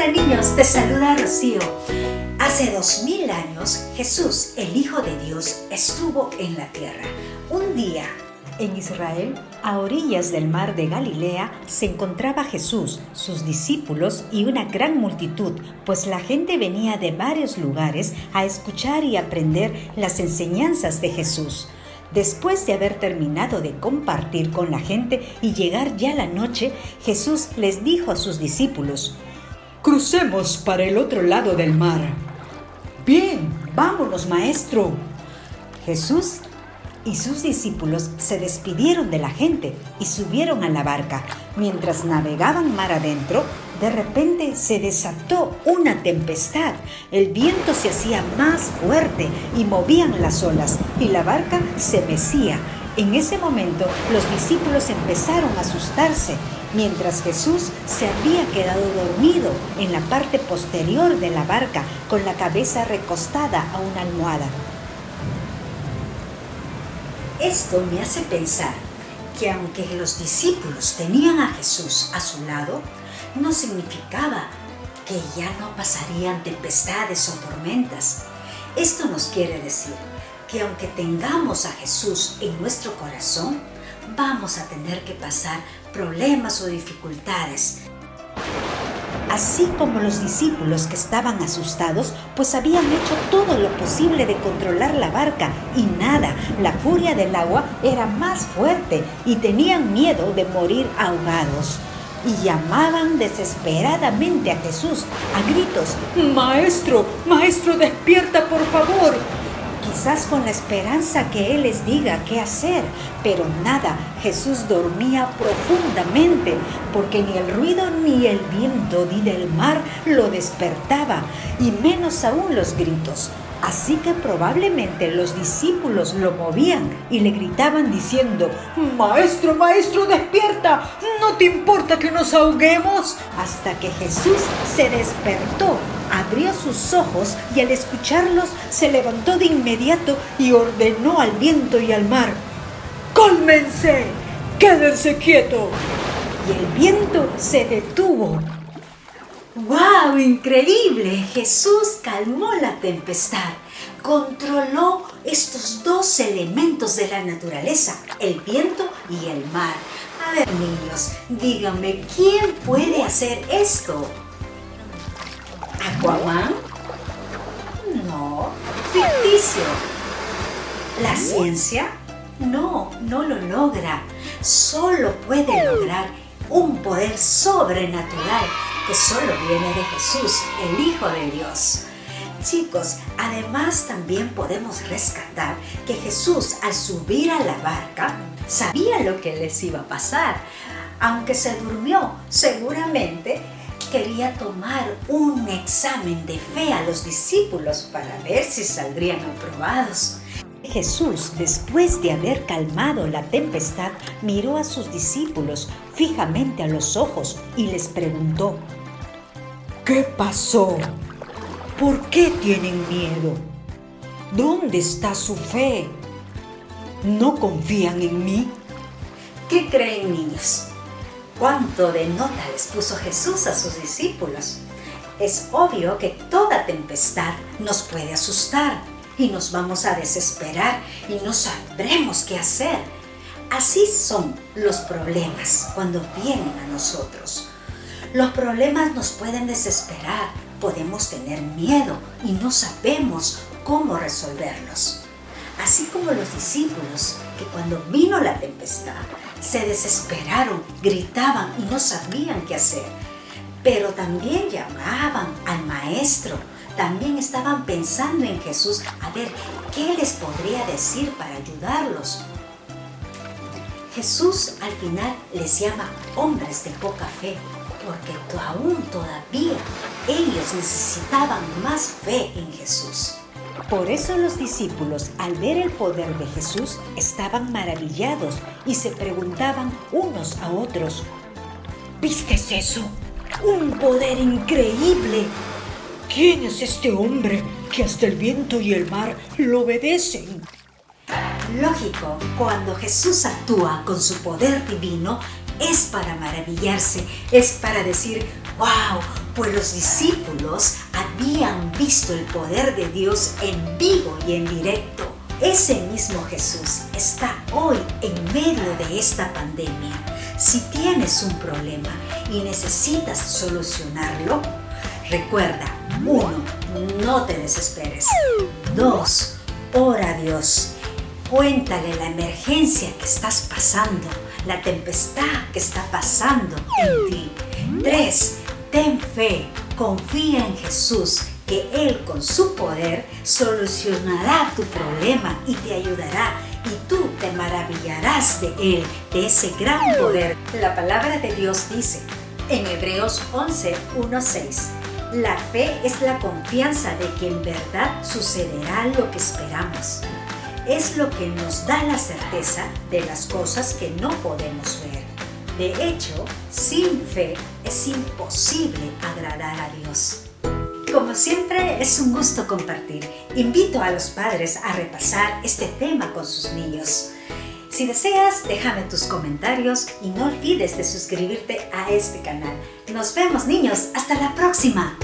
Hola niños, te saluda Rocío. Hace dos mil años Jesús, el Hijo de Dios, estuvo en la tierra. Un día, en Israel, a orillas del mar de Galilea, se encontraba Jesús, sus discípulos y una gran multitud, pues la gente venía de varios lugares a escuchar y aprender las enseñanzas de Jesús. Después de haber terminado de compartir con la gente y llegar ya la noche, Jesús les dijo a sus discípulos, Crucemos para el otro lado del mar. Bien, vámonos, maestro. Jesús y sus discípulos se despidieron de la gente y subieron a la barca. Mientras navegaban mar adentro, de repente se desató una tempestad. El viento se hacía más fuerte y movían las olas y la barca se mecía. En ese momento los discípulos empezaron a asustarse, mientras Jesús se había quedado dormido en la parte posterior de la barca con la cabeza recostada a una almohada. Esto me hace pensar que aunque los discípulos tenían a Jesús a su lado, no significaba que ya no pasarían tempestades o tormentas. Esto nos quiere decir que aunque tengamos a Jesús en nuestro corazón, vamos a tener que pasar problemas o dificultades así como los discípulos que estaban asustados, pues habían hecho todo lo posible de controlar la barca y nada, la furia del agua era más fuerte y tenían miedo de morir ahogados. Y llamaban desesperadamente a Jesús a gritos, Maestro, Maestro, despierta por favor quizás con la esperanza que Él les diga qué hacer, pero nada, Jesús dormía profundamente, porque ni el ruido ni el viento ni del mar lo despertaba, y menos aún los gritos. Así que probablemente los discípulos lo movían y le gritaban diciendo, Maestro, maestro, despierta, ¿no te importa que nos ahoguemos? Hasta que Jesús se despertó abrió sus ojos y al escucharlos se levantó de inmediato y ordenó al viento y al mar, ¡Cálmense! ¡Quédense quietos! Y el viento se detuvo. ¡Wow! Increíble. Jesús calmó la tempestad. Controló estos dos elementos de la naturaleza, el viento y el mar. A ver, niños, díganme, ¿quién puede hacer esto? ¿Aquaman? No, ficticio. ¿La ciencia? No, no lo logra. Solo puede lograr un poder sobrenatural que solo viene de Jesús, el Hijo de Dios. Chicos, además también podemos rescatar que Jesús al subir a la barca sabía lo que les iba a pasar. Aunque se durmió, seguramente quería tomar un examen de fe a los discípulos para ver si saldrían aprobados. Jesús, después de haber calmado la tempestad, miró a sus discípulos fijamente a los ojos y les preguntó, ¿qué pasó? ¿Por qué tienen miedo? ¿Dónde está su fe? ¿No confían en mí? ¿Qué creen niños? Cuánto de nota les puso Jesús a sus discípulos. Es obvio que toda tempestad nos puede asustar y nos vamos a desesperar y no sabremos qué hacer. Así son los problemas cuando vienen a nosotros. Los problemas nos pueden desesperar, podemos tener miedo y no sabemos cómo resolverlos. Así como los discípulos que cuando vino la tempestad se desesperaron, gritaban y no sabían qué hacer. Pero también llamaban al maestro, también estaban pensando en Jesús a ver qué les podría decir para ayudarlos. Jesús al final les llama hombres de poca fe, porque aún todavía ellos necesitaban más fe en Jesús. Por eso los discípulos, al ver el poder de Jesús, estaban maravillados y se preguntaban unos a otros, ¿viste eso? ¡Un poder increíble! ¿Quién es este hombre que hasta el viento y el mar lo obedecen? Lógico, cuando Jesús actúa con su poder divino, es para maravillarse, es para decir, ¡Wow! Pues los discípulos habían visto el poder de Dios en vivo y en directo. Ese mismo Jesús está hoy en medio de esta pandemia. Si tienes un problema y necesitas solucionarlo, recuerda, uno, no te desesperes. Dos, ora a Dios. Cuéntale la emergencia que estás pasando, la tempestad que está pasando en ti. Tres, ten fe, confía en Jesús que Él con su poder solucionará tu problema y te ayudará y tú te maravillarás de Él, de ese gran poder. La palabra de Dios dice en Hebreos 11, 1, 6. La fe es la confianza de que en verdad sucederá lo que esperamos. Es lo que nos da la certeza de las cosas que no podemos ver. De hecho, sin fe es imposible agradar a Dios. Como siempre, es un gusto compartir. Invito a los padres a repasar este tema con sus niños. Si deseas, déjame tus comentarios y no olvides de suscribirte a este canal. Nos vemos niños, hasta la próxima.